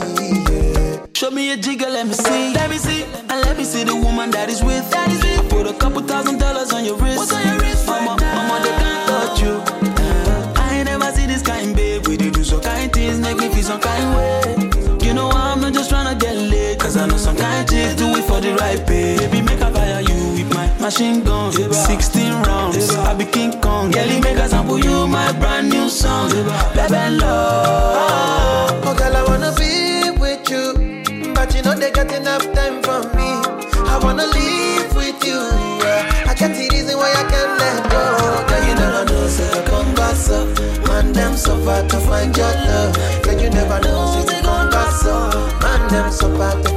Yeah. Show me a jigger, let me see. Let me see. And let me see the woman that is with. That is with. I put a couple thousand dollars on your wrist. What's on your wrist? Mama, right mama, they can't touch you. Uh, I ain't never see this kind, babe. We do some kind things, make me feel some kind way. You know I'm not just trying to get laid. Cause I know some kind chicks do it for the right pay. Baby, make a fire you with my machine gun. 16 rounds, I be King Kong. Girlie, make a sample you my brand new song. Baby, love. But they got enough time for me. I wanna live with you. Yeah. I got the reason why I can't let go. Girl, you never know, say so you come back up. Man, them so far to find your love. Girl, you never know, say so you come back up. Man, them so far to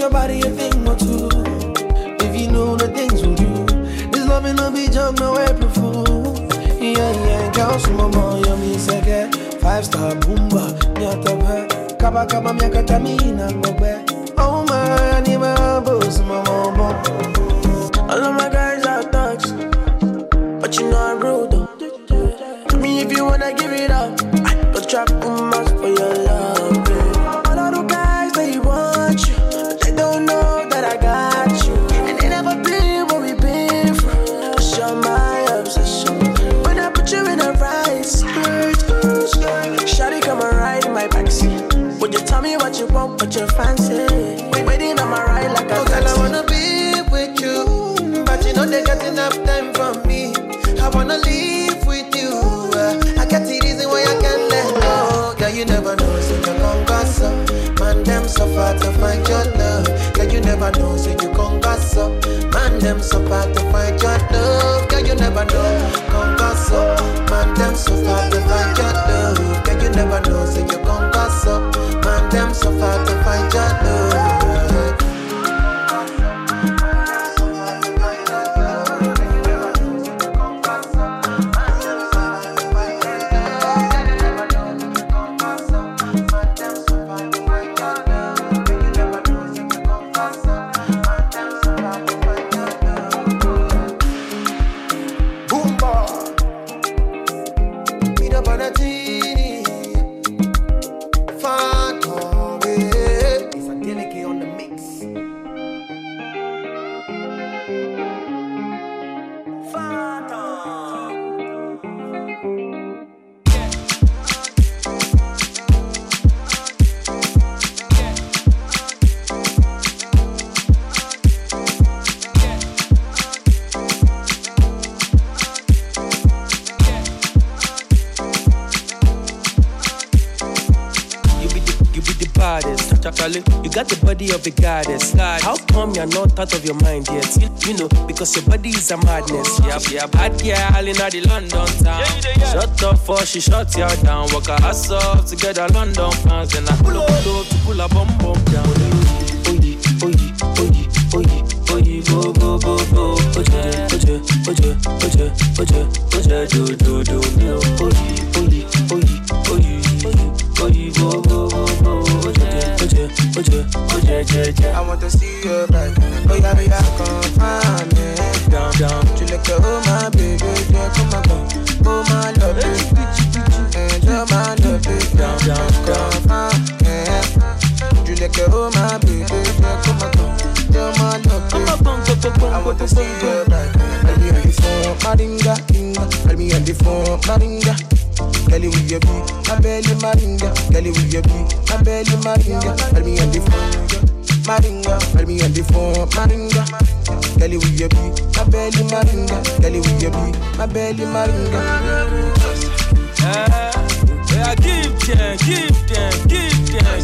your body a thing or two. If you know the things we do, this love loving no be jump, no April fool. Yeah, yeah, girl, some more, you me seke. Five star boomba, nyata pe. Kaba kaba miaka tamina ngobe. Waiting on my ride like a Oh, girl, I wanna be with you, but you know they got enough time for me. I wanna live with you. Uh, I got the reason why I can't let go. Girl, you never know, so you come up. Man, them so far to find your love. Girl, you never know, so you come up. Man, them so far to find your love. Girl, you never know, come up. Man, them so far to find your love. Girl, you never know, so you come body of a goddess. How come you're not out of your mind yet? You, know, because your body is a madness. Yeah, yeah, bad girl in the London town. Shut up for she shut you down. Walk her ass up together, London fans. Then I pull up, pull up to pull a bum bum down. Oye, oye, oye, oye, oye, go, go, go, go. Oje, oje, oje, oje, oje, oje, do, do, do, do. Oye, oye, oje, oje, oje, oje. I want to see you back. Oh yeah, yeah, come find me. Down, down. Tu le que oh my baby, yeah, come on, come, oh my love. Enjoy oh, my love. Down, down, down. Come find me. Tu le que oh my baby, yeah, come on, come, enjoy oh, my love. I want to see you back. Me on the phone, Maringa, Inga. Let me on the phone, Maringa. Girl, you with your beat, my belly maringa. Girl, you with your beat, my belly maringa. Tell me on the phone, maringa. Tell me on the phone, maringa. Girl, you with your beat, my belly maringa. Girl, you with your beat, my belly maringa. Uh, yeah, give them, give them, give them.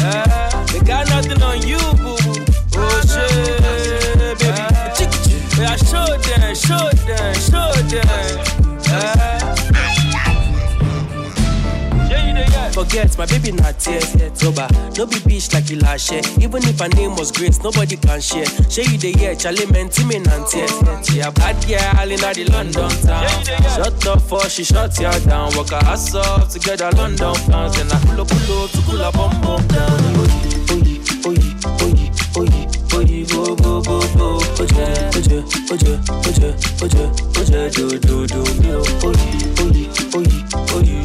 Uh, they got nothing on you, boo. Oh shit, baby. Yeah, show them, show them, show them. Uh, Forget my baby not tears yet sober. No be bitch like Ilashe. Even if her name was Grace, nobody can share. Share you the year, Charlie menti me nantie. Yeah, bad girl in the London town. Shut up for she shut you down. Walk her ass off together London pounds. Then I pull up, pull up to pull up, bum bum down. Oye, oye, oye, oye, oye, go go go go. Oje, oje, oje, oje, oje, oje, do do do. Oye, oye, oye, oye, oye,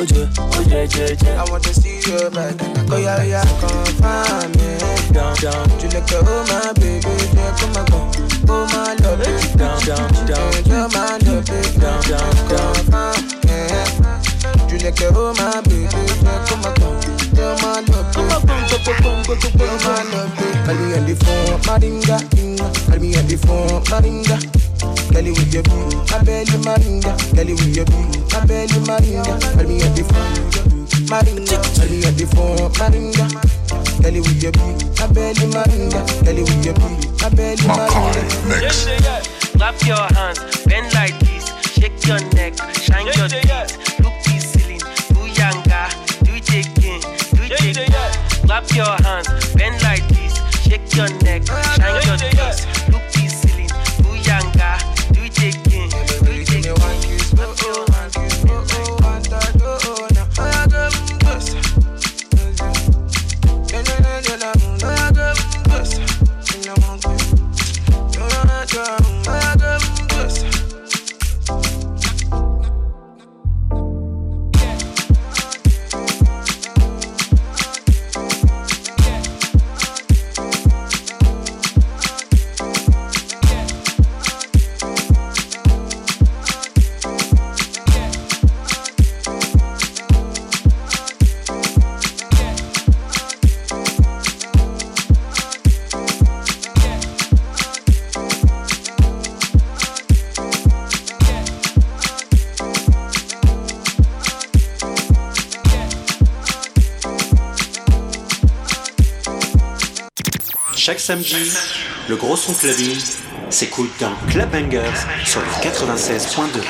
oje, oje, oje, oje. I want to see your back. Go yeah yeah, confirm yeah. Down, down, Tu le que oh my baby, yeah, come on, come. Oh my love, baby, down, down, down. you're my love, baby, Down, down, down. confirm yeah. Tu le que oh my baby, yeah, come on, come. You're oh, my love, baby, you're oh, my love. Call me on the phone, Maringa, Inga. Call me on the phone, Maringa. Kelly with your beat, my belly Maringa. Kelly with your beat, my belly Maringa. Call me on the phone, Maringa. Call me on the phone, Maringa. Kelly with your beat, my belly Maringa. Kelly with your beat, my belly Maringa. Yeah, yeah, yeah. Clap your hands, bend like this, shake your neck, shine your teeth, look this ceiling, booyanga, do it again, do it again. Clap your hands, bend like this, shake your neck, shine your teeth, Chaque samedi, le gros son clubbing s'écoute dans Club Bangers sur le 96.2.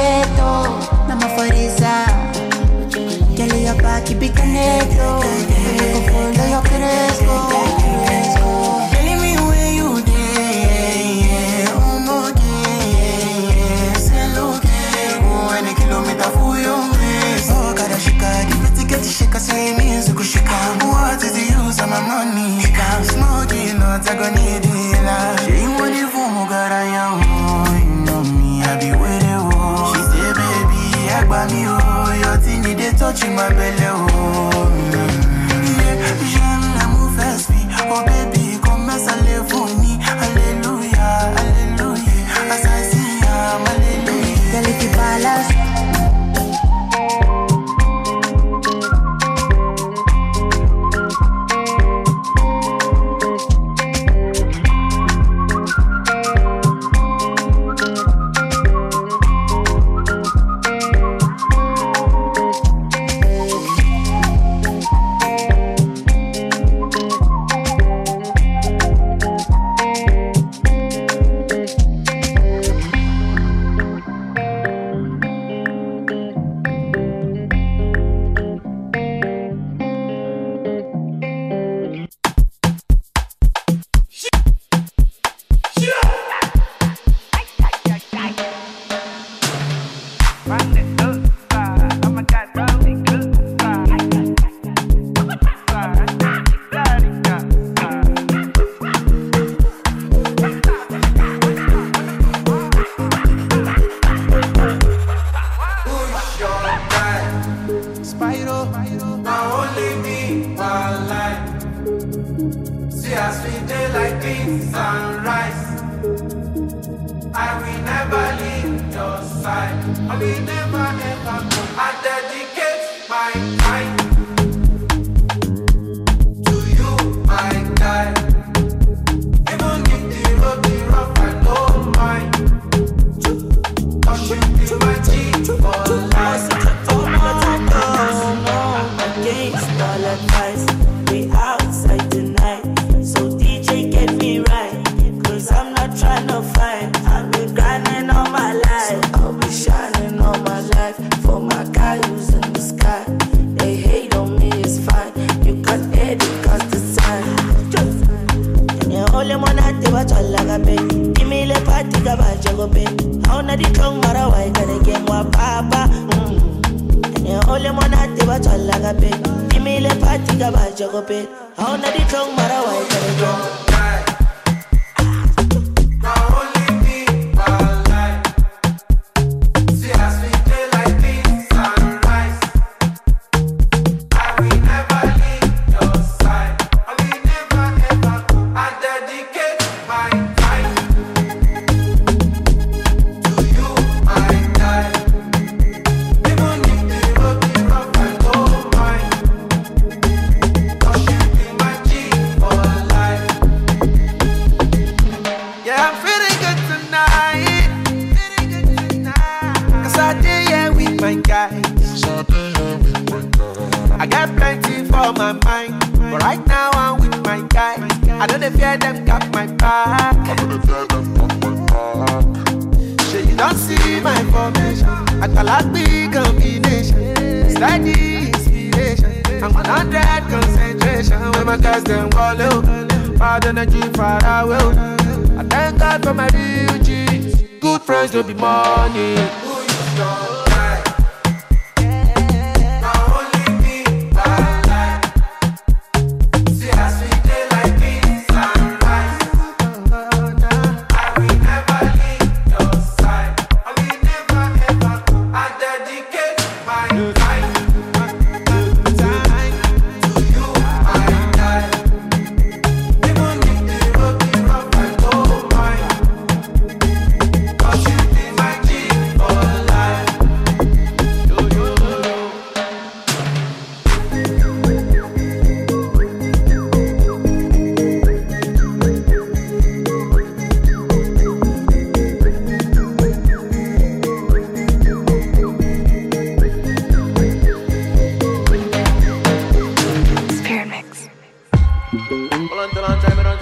Soweto namafariza Kelly ya baki bikaneto Kufundo yo cresco Shake a same music, she can't. What is the use of my money? She can't smoke, you know, it's agony. touching my belly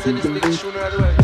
send this nigga shooting right away.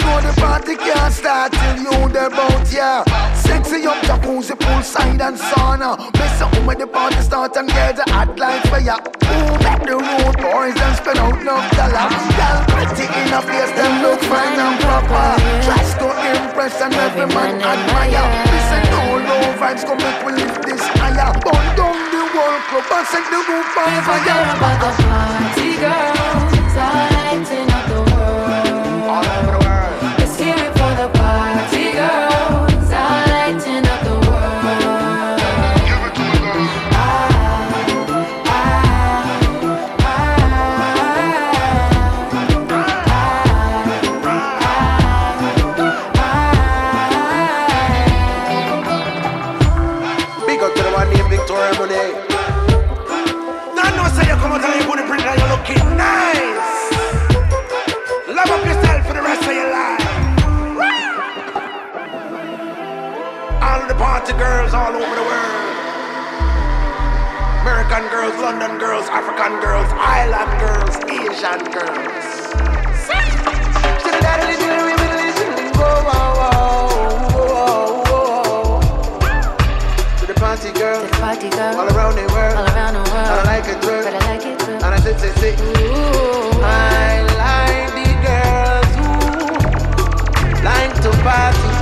No, the party can't start till you there bout yeah. Sexy up jacuzzi, poolside and sauna. Mess up with the party start and get the hot lights for ya. Ooh, back the road boys and spend out no dollar. Girl pretty in a face, them look fine and proper. Tries to impress and every man admire. Listen, all low vibes come make we lift this higher. Burn down the whole club and set the roof on fire. Never about the party girl, it's alright girls all over the world. American girls, London girls, African girls, island girls, Asian girls. Party girl, party girl, all around the world, all around the world. And I like it, girl, but I like it, girl. And I just say, sit. Ooh, I like the girls who like to party.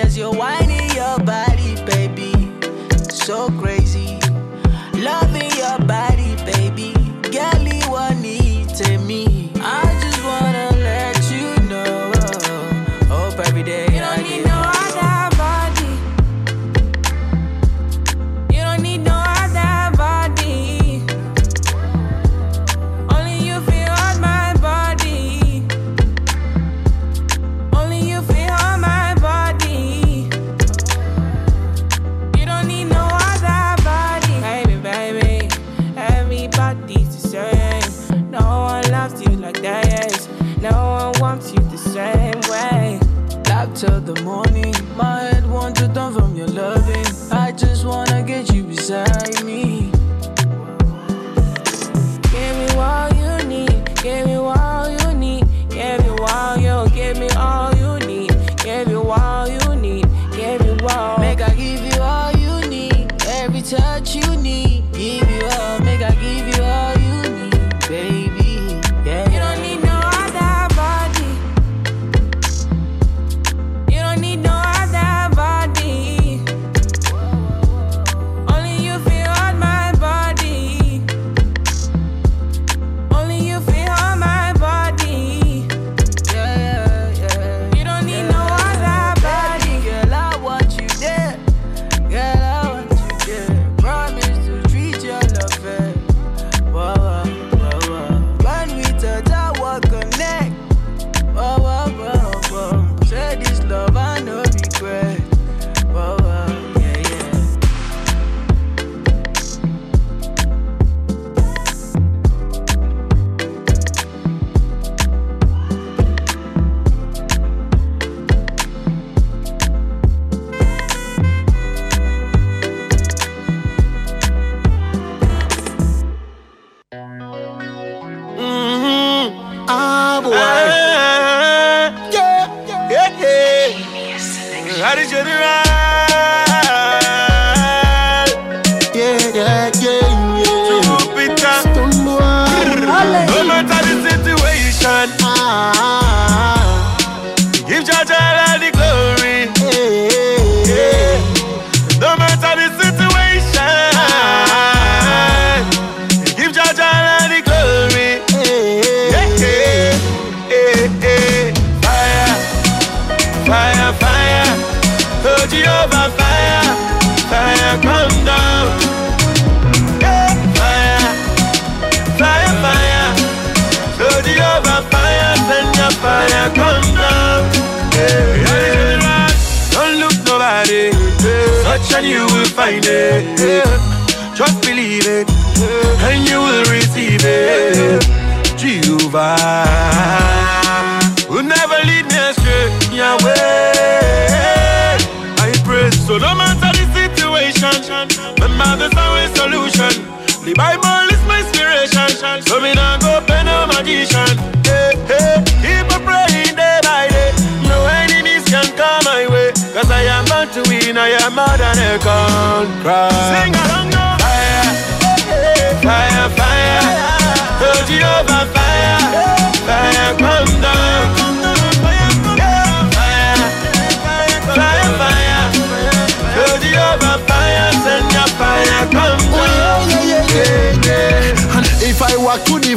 as your.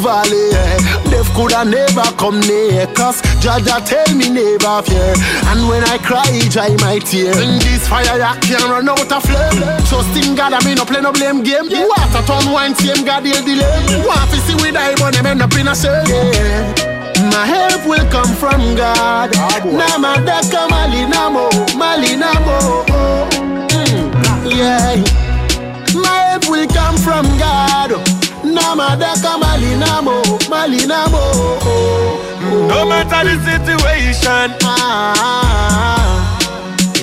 valley. Death coulda never come near, cause Jaja tell me never fear. And when I cry, dry my tears. In this fire, I can't run out of flame. Trust in God, I mean, no play no blame game. Water turn wine, same God, he'll delay. Want to see we die, but them end up in a shame. My help will come from God. Namada malinamo, malinamo. Yeah. My help will come from God. Namadaka Malinamo, Malinamo. No matter the situation,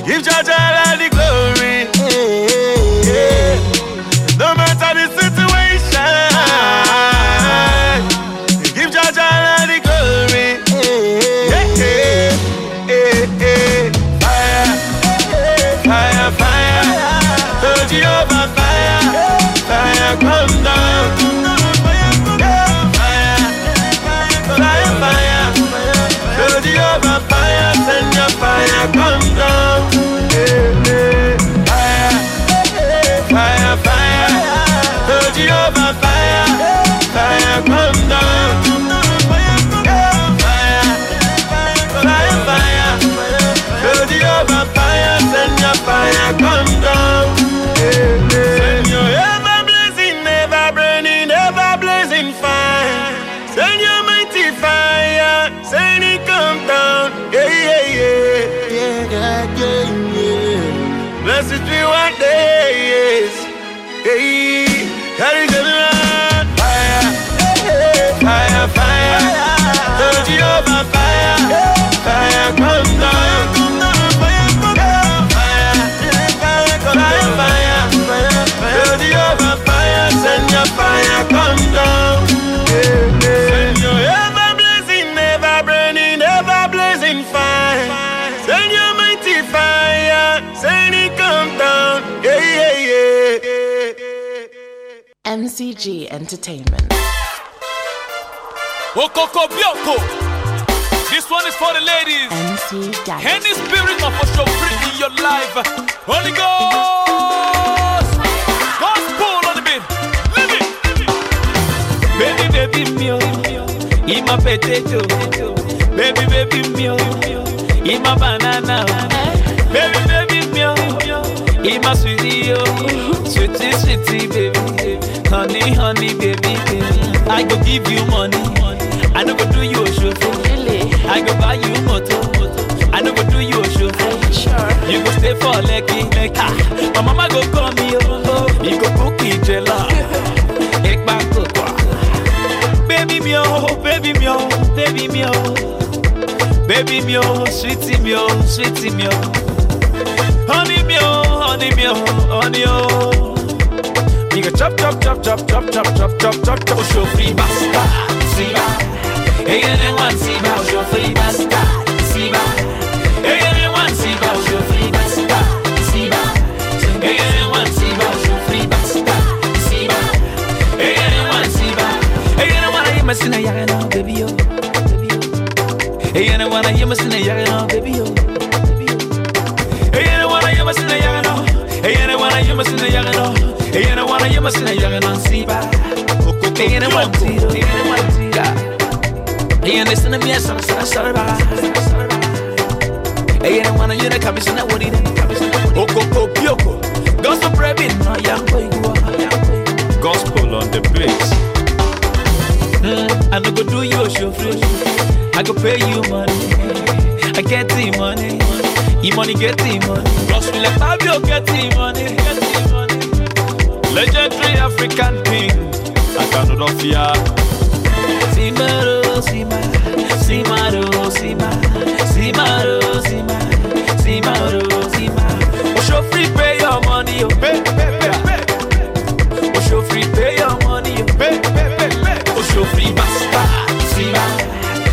give Jaja all the glory. Eh, eh, eh. No matter the MCG Entertainment. Okoko Bioko. This one is for the ladies. MC Daddy. Any spirit of free in your life. Holy Ghost. Gospel on the beat. Live it. Baby, baby, mio, eat my potato. Baby, baby, mio, eat my banana. Eh? Baby, baby, mio, eat my sweetie, yo. Sweetie, sweetie, baby. Honey, honey, baby, baby. I go give you money. I no go do you a show. I go buy you motor. I no go do you a show. You go stay for Lekki, Lekki. My mama go call me, oh, you go cook it, jela. Back to Baby mio, oh. baby mio, oh. baby mio Baby mio, sweetie mio, sweetie mio Honey mio, honey mio, honey oh. You go chop, chop, chop, chop, chop, chop, chop, chop, chop, chop. Show free basta, siba Hey, and one siba, show free basta, siba Hey, and one siba, show free basta, siba Hey, and one siba, show free basta, Hey, and one siba Hey, and one hear me sing a baby yo, baby yo. Hey, and one hear me sing a now, baby yo, io ma sina yaga nan siba Tiyene wanti, tiyene wanti Tiyene sina miya sara sara sara ba Eyene wana yune kabisina wadine Okoko pioko Gospel prebin na yangwe yuwa Gospel on the place. Mm, I no go do your oh, show I go pay you money. I get the money. E money get the money. Plus we like Fabio get Get the money. Legendary African king. I cannot fear. Simaro, Sima, Simaro, Sima, Simaro, Sima, Simaro, Sima. Show free pay your money, oh. Pay, pay, pay, pay. Show free pay your money, oh. Pay, pay, pay, pay. Show free basta, Siba.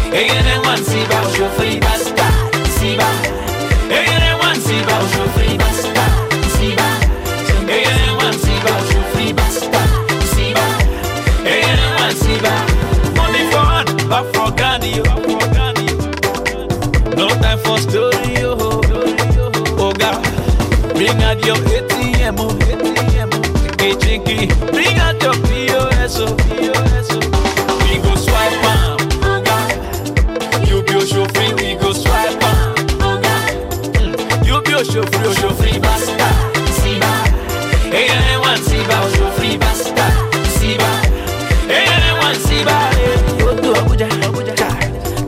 Hey, and then one Siba, show free basta, Brigadio etiemo, etiemo Chinky chinky Brigadio pio eso, pio eso We go swipe am, oh, You be chauffeur, we go swipe am oh, hmm. You be chauffeur, chauffeur basta. Siba. Hey, anyone siba, oh, chauffeur basta. Siba. Hey, anyone siba eh. Go to Abuja, Abuja.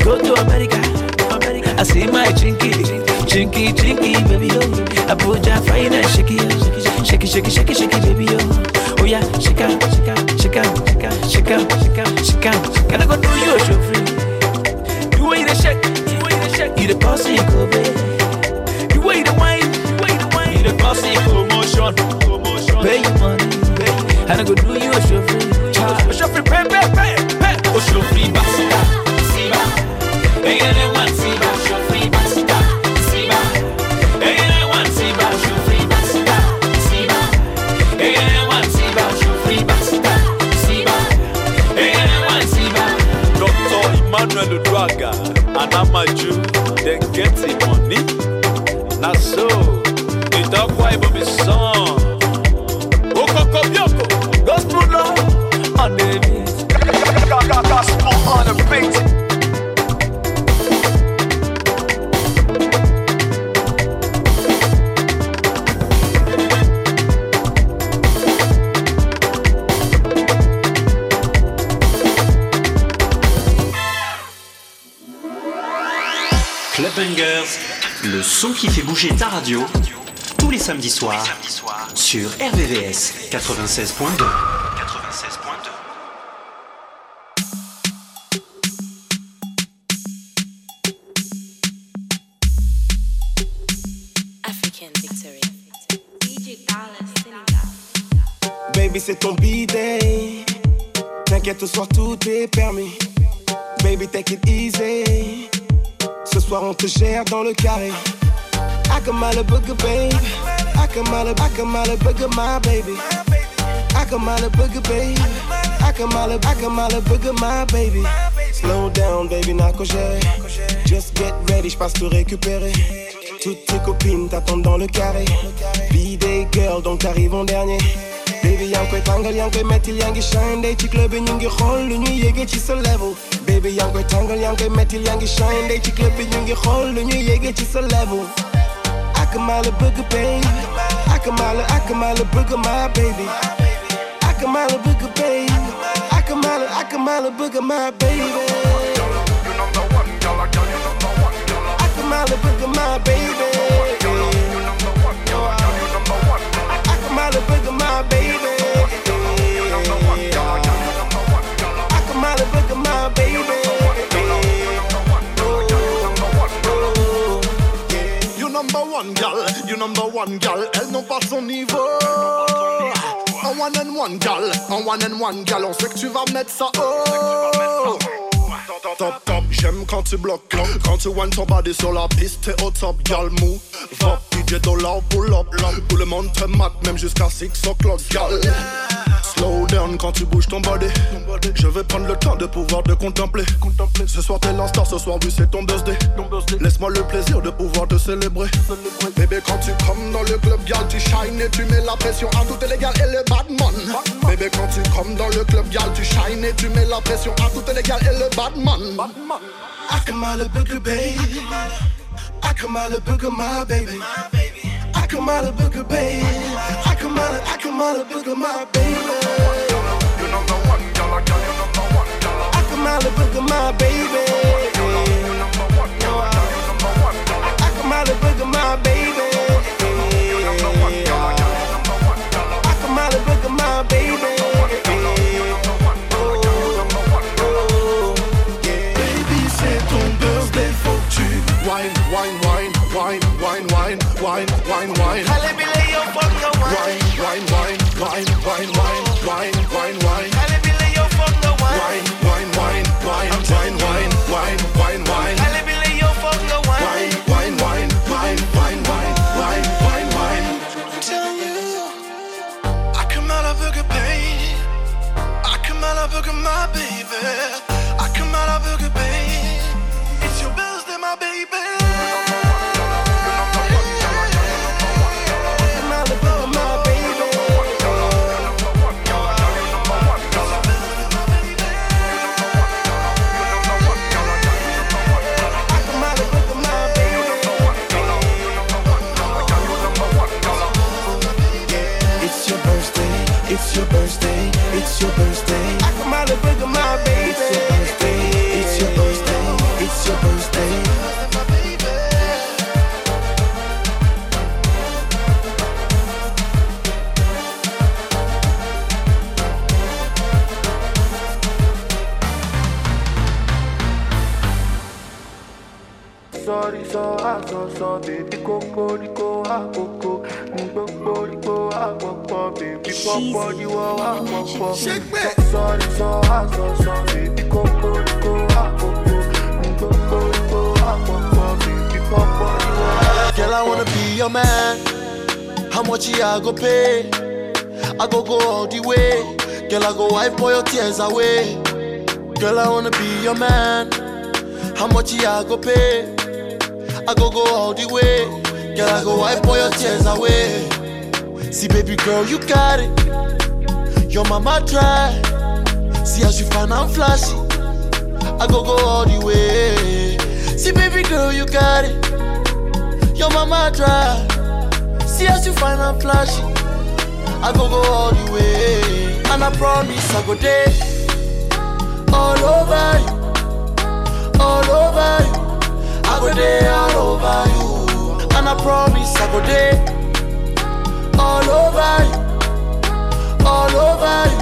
Go to America, America. I see my chinky, chinky, chinky, baby, oh. Abuja, fine and shaky, yo. Shaky, shaky, shaky, shaky, baby, yo. Oh yeah, shake out, shake out, shake out, shake out, shake shake shake out. Soirs, sur RVVS 96.2. African Victory. DJ Baby, c'est ton bidet. T'inquiète, ce soir tout est permis. Baby, take it easy. Ce soir, on te gère dans le carré. I come out a booger, baby. A booger, my baby. I booger, baby. I booger, my baby. Slow down, baby, gérer. Just get ready, j'passe te récupérer. Toutes tes copines t'attendent dans le carré. Be des girl, donc t'arrives en dernier. Baby, yaa ngi koy tàngal yaa shine day club level. Baby, yaa ngi koy tàngal shine day club bi ñu ngi xool lu ñuy yéege ci sa level. Akamala booger, baby. Akamala, Akamala booger, my baby. Akamala booger, baby. Akamala, Akamala booger, my baby. Akamala booger, my baby. Akamala booger, my baby. One gal, you number one gal, elle n'ont pas son niveau. Un one and one gal, un one and one gal, on sait que tu vas mettre ça haut. Top top, j'aime quand tu bloques là. Quand tu one ton body sur la piste, t'es au top gal mou. Va DJ dollar pull up, tout le monde te mate, même jusqu'à 6 o'clock gal. Slow down quand tu bouges ton body. Je vais prendre le temps de pouvoir te contempler. Ce soir t'es la star, ce soir oui c'est ton birthday. Laisse-moi le plaisir de pouvoir te célébrer. Bébé quand tu comes dans le club gal, tu shine et tu mets la pression à toutes les gars et le badman. Bébé quand tu comes dans le club gal, tu shine et tu mets la pression à toutes les gars et le badman. I come out a booger, baby. I come out a booger, my baby. I come out a booger, baby. I can mile a, I can mile a booger, my baby. You number one, dollar, girl, you number one, dollar. I come out a of my baby. You number one, dollar, girl, you number one, dollar. I come out a booger, my baby. So baby coco rico a coco Gbogbo rico a popo baby popo you a popo Sorry, so I so so baby coco rico a coco Gbogbo rico a popo baby popo you a Girl, I wanna be your man. How much you I go pay? I go go all the way. Girl, I go wipe all your tears away. Girl, I wanna be your man. How much you I go pay? I go go all the way. Girl, I go wipe all your tears away. See, baby girl, you got it. Your mama try. See how she find I'm flashy. I go go all the way. See, baby girl, you got it. Your mama try. See how she find I'm flashy. I go go all the way. And I promise I go there. All over you. All over you. I go there all over you. I promise I go there. All over you. All over you.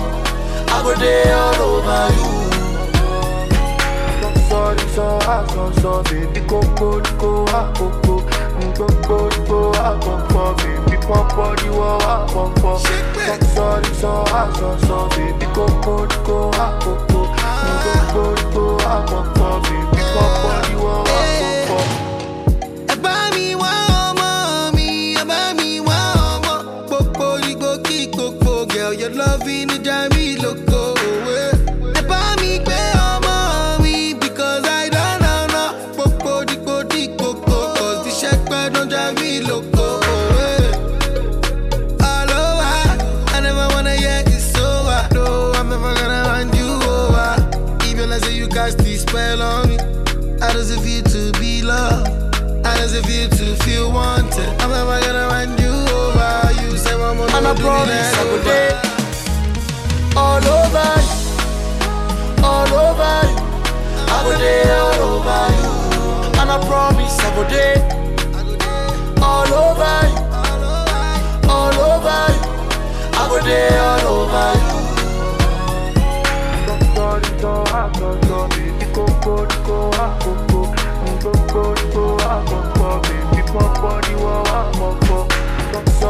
I go there all over you. Sorry, so I so so baby go go go ah go go go go go ah go go baby pop body wo ah go go Sorry, so I so so baby go go go ah go go go go go go go baby pop body wo ah go promise I go there. All over you. All over you. I go there all over you. And I promise I go there. All over you. All over you. I go there all over you. Sorry, so I so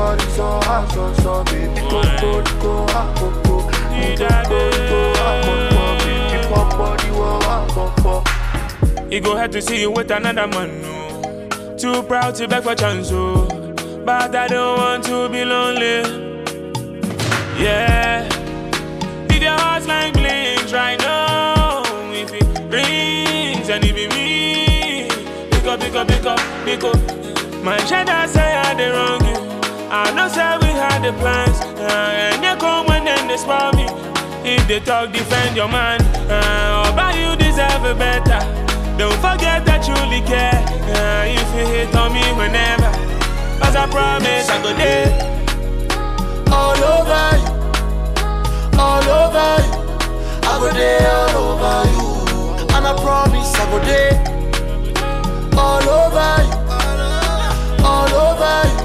body go go He go had to see you with another man, no. Too proud to beg for chance, oh. But I don't want to be lonely. Yeah. If your heart's like blinks right now, if it rings and it be pick up, pick up, pick up, pick up. My cheddar say I did wrong. I know say we had the plans, uh, and they come when then they spoil me. If they talk, defend your man. Uh, oh, but you deserve a better. Don't forget that you really care. Uh, if you hit on me whenever, as I promise, I go there. All over you. All over you. I go there all over you. And I promise I go there. All over you. All over you.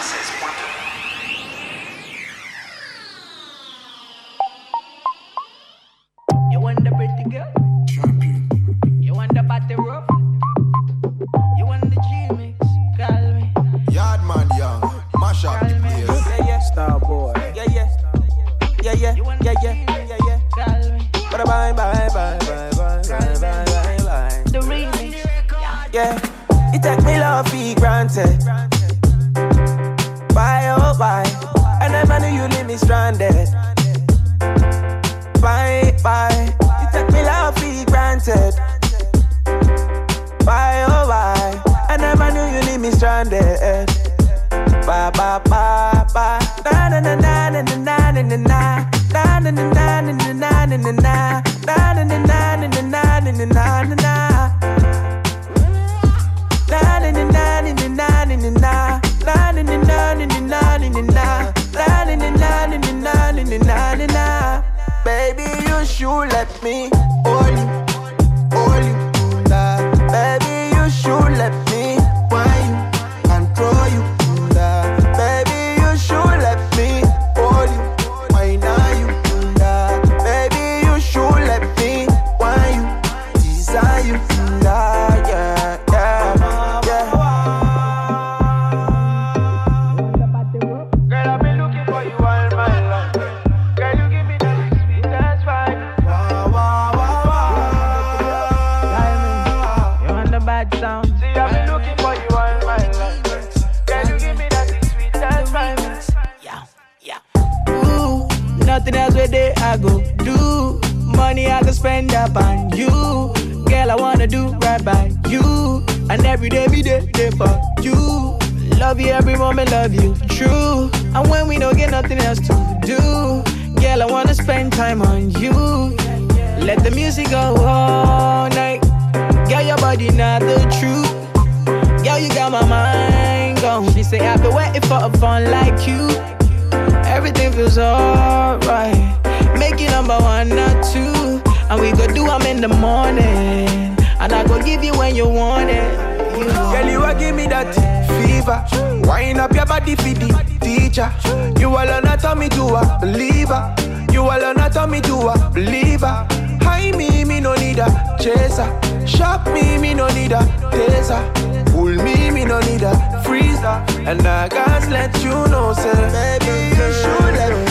granted. Bye, oh, bye. I never knew you leave me stranded. Bye, bye. You take me love for granted. Bye, oh, bye. I never knew you leave me stranded. Bye, bye, bye, bye. Na na na na na na na na na. Na na na na na na na na na na. Na na na na na na the truth. Girl, you got my mind gone. She say I've been waiting for a fun like you. Everything feels alright. Make you number one, not two. And we go do them in the morning. And I go give you when you want it. You Girl, you a give me that fever. Wind up your body for the teacher. You alone a tell me to a believer. You alone a tell me to a believer. High me, me no need a chaser. Shock me, me no need a taser. Pull me, me no need a freezer. And I gotta let you know, say, Maybe you should let me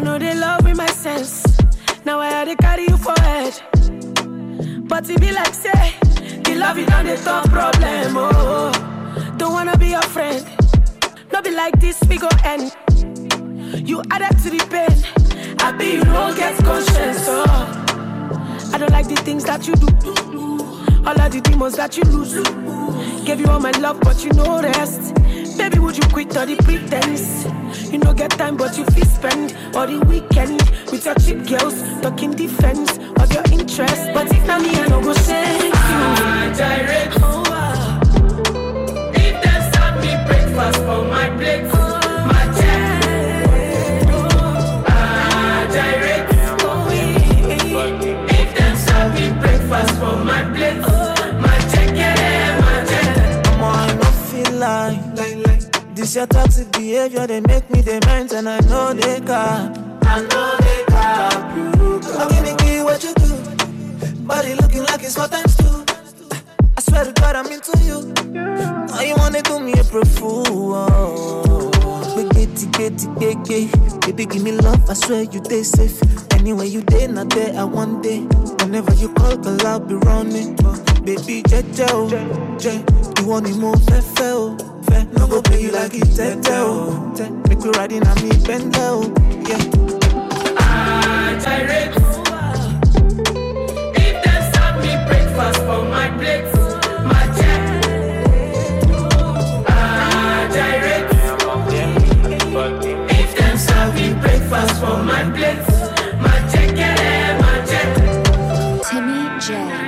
I know they love me my sense. Now I had to carry you for head. But it be like say, the love is not the top problem. Oh, don't wanna be your friend. No be like this, we go end. You added to the pain. I be you don't get conscience. Oh, I don't like the things that you do. All of the demons that you lose. Gave you all my love, but you know rest. Baby, would you quit all the pretense? You no get time, but you feel spend all the weekend with your cheap girls, talking defense of your interest. But if not me, I no go say you. Ah, direct. Oh, ah. If them serve me breakfast for my plate, this your toxic behavior. They make me dement, and I know they can. I know they can. You I'm gonna what you do. Body looking like it's what times two. I swear to God, I'm into you. Now you wanna do me a fool. Oh. Betty, Betty, Betty, baby, give me love. I swear you stay safe. Anyway, you day, not there. I one day. Whenever you call, girl, I'll be running. Baby, Jeje, oh, Je, you want me more, fair, oh, fair. No go play you like it's Tete, oh, Make me riding on me, oh, yeah. Ah, direct. If them serve me breakfast for my plate, my check. Direct. If them serve me breakfast for my my check, yeah, my check. Timmy J